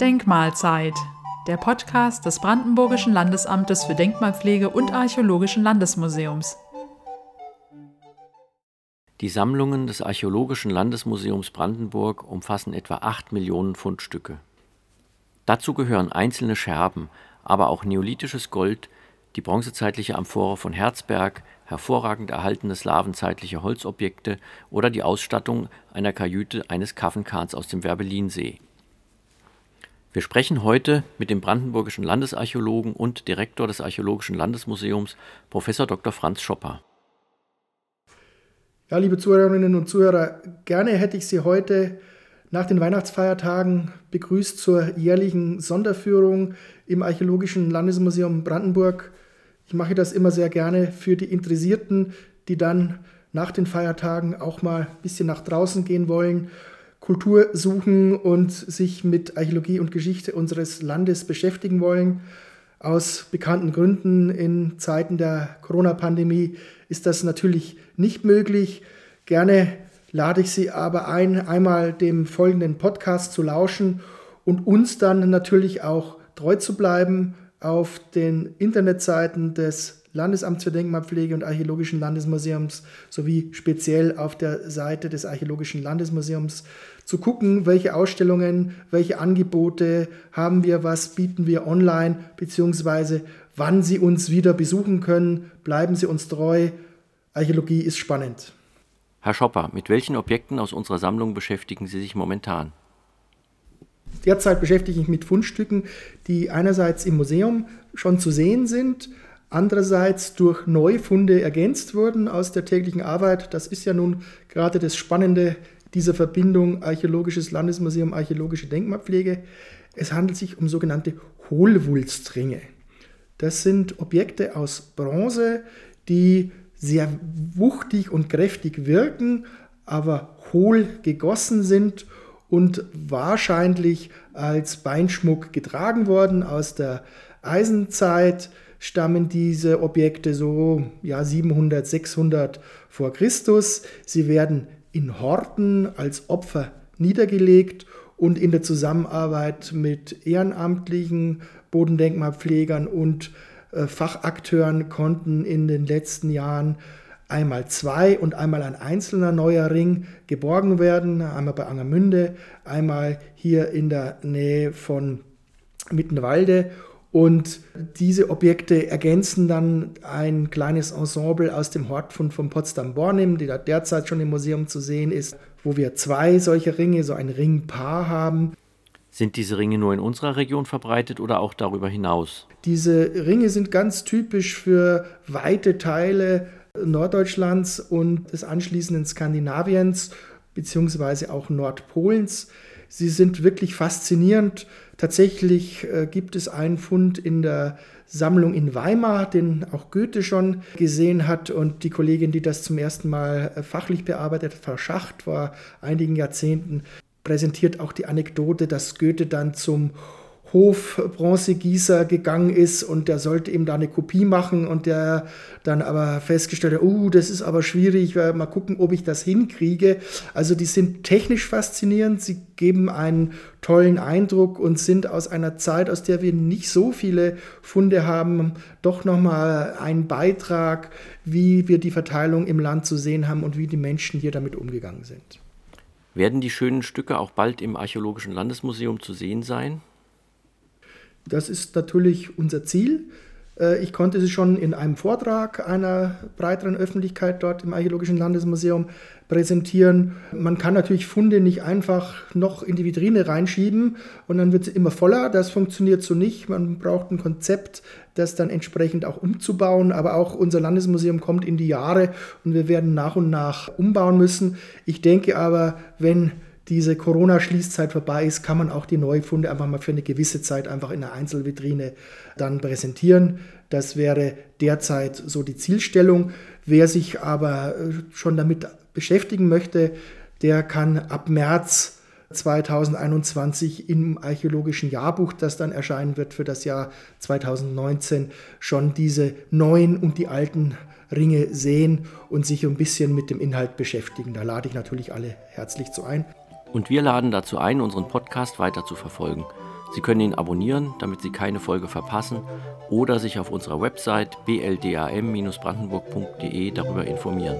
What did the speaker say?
Denkmalzeit, der Podcast des Brandenburgischen Landesamtes für Denkmalpflege und Archäologischen Landesmuseums. Die Sammlungen des Archäologischen Landesmuseums Brandenburg umfassen etwa 8 Millionen Fundstücke. Dazu gehören einzelne Scherben, aber auch neolithisches Gold, die bronzezeitliche Amphore von Herzberg, hervorragend erhaltene slawenzeitliche Holzobjekte oder die Ausstattung einer Kajüte eines Kaffenkahns aus dem Werbellinsee. Wir sprechen heute mit dem brandenburgischen Landesarchäologen und Direktor des Archäologischen Landesmuseums, Prof. Dr. Franz Schopper. Ja, liebe Zuhörerinnen und Zuhörer, gerne hätte ich Sie heute nach den Weihnachtsfeiertagen begrüßt zur jährlichen Sonderführung im Archäologischen Landesmuseum Brandenburg. Ich mache das immer sehr gerne für die Interessierten, die dann nach den Feiertagen auch mal ein bisschen nach draußen gehen wollen, Kultur suchen und sich mit Archäologie und Geschichte unseres Landes beschäftigen wollen. Aus bekannten Gründen in Zeiten der Corona-Pandemie ist das natürlich nicht möglich. Gerne lade ich Sie aber ein, einmal dem folgenden Podcast zu lauschen und uns dann natürlich auch treu zu bleiben auf den Internetseiten des Landesamts für Denkmalpflege und Archäologischen Landesmuseums sowie speziell auf der Seite des Archäologischen Landesmuseums zu gucken, welche Ausstellungen, welche Angebote haben wir, was bieten wir online, beziehungsweise wann Sie uns wieder besuchen können. Bleiben Sie uns treu. Archäologie ist spannend. Herr Schopper, mit welchen Objekten aus unserer Sammlung beschäftigen Sie sich momentan? Derzeit beschäftige ich mich mit Fundstücken, die einerseits im Museum schon zu sehen sind, andererseits durch Neufunde ergänzt wurden aus der täglichen Arbeit. Das ist ja nun gerade das Spannende dieser Verbindung Archäologisches Landesmuseum, Archäologische Denkmalpflege. Es handelt sich um sogenannte Hohlwulstringe. Das sind Objekte aus Bronze, die sehr wuchtig und kräftig wirken, aber hohl gegossen sind und wahrscheinlich als Beinschmuck getragen worden. Aus der Eisenzeit stammen diese Objekte so ja, 700, 600 vor Christus. Sie werden in Horten als Opfer niedergelegt und in der Zusammenarbeit mit ehrenamtlichen Bodendenkmalpflegern und äh, Fachakteuren konnten in den letzten Jahren einmal zwei und einmal ein einzelner neuer Ring geborgen werden. Einmal bei Angermünde, einmal hier in der Nähe von Mittenwalde. Und diese Objekte ergänzen dann ein kleines Ensemble aus dem Hortfund von Potsdam-Bornim, der derzeit schon im Museum zu sehen ist, wo wir zwei solche Ringe, so ein Ringpaar haben. Sind diese Ringe nur in unserer Region verbreitet oder auch darüber hinaus? Diese Ringe sind ganz typisch für weite Teile Norddeutschlands und des anschließenden Skandinaviens beziehungsweise auch Nordpolens. Sie sind wirklich faszinierend. Tatsächlich äh, gibt es einen Fund in der Sammlung in Weimar, den auch Goethe schon gesehen hat. Und die Kollegin, die das zum ersten Mal äh, fachlich bearbeitet hat, Frau Schacht, vor einigen Jahrzehnten, präsentiert auch die Anekdote, dass Goethe dann zum Hofbronzegießer gegangen ist und der sollte ihm da eine Kopie machen und der dann aber festgestellt hat, oh, das ist aber schwierig, mal gucken, ob ich das hinkriege. Also die sind technisch faszinierend, sie geben einen tollen Eindruck und sind aus einer Zeit, aus der wir nicht so viele Funde haben, doch nochmal ein Beitrag, wie wir die Verteilung im Land zu sehen haben und wie die Menschen hier damit umgegangen sind. Werden die schönen Stücke auch bald im Archäologischen Landesmuseum zu sehen sein? Das ist natürlich unser Ziel. Äh, ich konnte sie schon in einem Vortrag einer breiteren Öffentlichkeit dort im Archäologischen Landesmuseum präsentieren. Man kann natürlich Funde nicht einfach noch in die Vitrine reinschieben und dann wird sie immer voller. Das funktioniert so nicht. Man braucht ein Konzept, das dann entsprechend auch umzubauen. Aber auch unser Landesmuseum kommt in die Jahre und wir werden nach und nach umbauen müssen. Ich denke aber, wenn diese Corona-Schließzeit vorbei ist, kann man auch die Neufunde einfach mal für eine gewisse Zeit einfach in der Einzelvitrine dann präsentieren. Das wäre derzeit so die Zielstellung. Wer sich aber äh, schon damit beschäftigen möchte, der kann ab März 2021 im archäologischen Jahrbuch, das dann erscheinen wird für das Jahr 2019, schon diese neuen und die alten Ringe sehen und sich ein bisschen mit dem Inhalt beschäftigen. Da lade ich natürlich alle herzlich zu ein. Und wir laden dazu ein, unseren Podcast weiter zu verfolgen. Sie können ihn abonnieren, damit Sie keine Folge verpassen oder sich auf unserer Website bldam-brandenburg.de darüber informieren.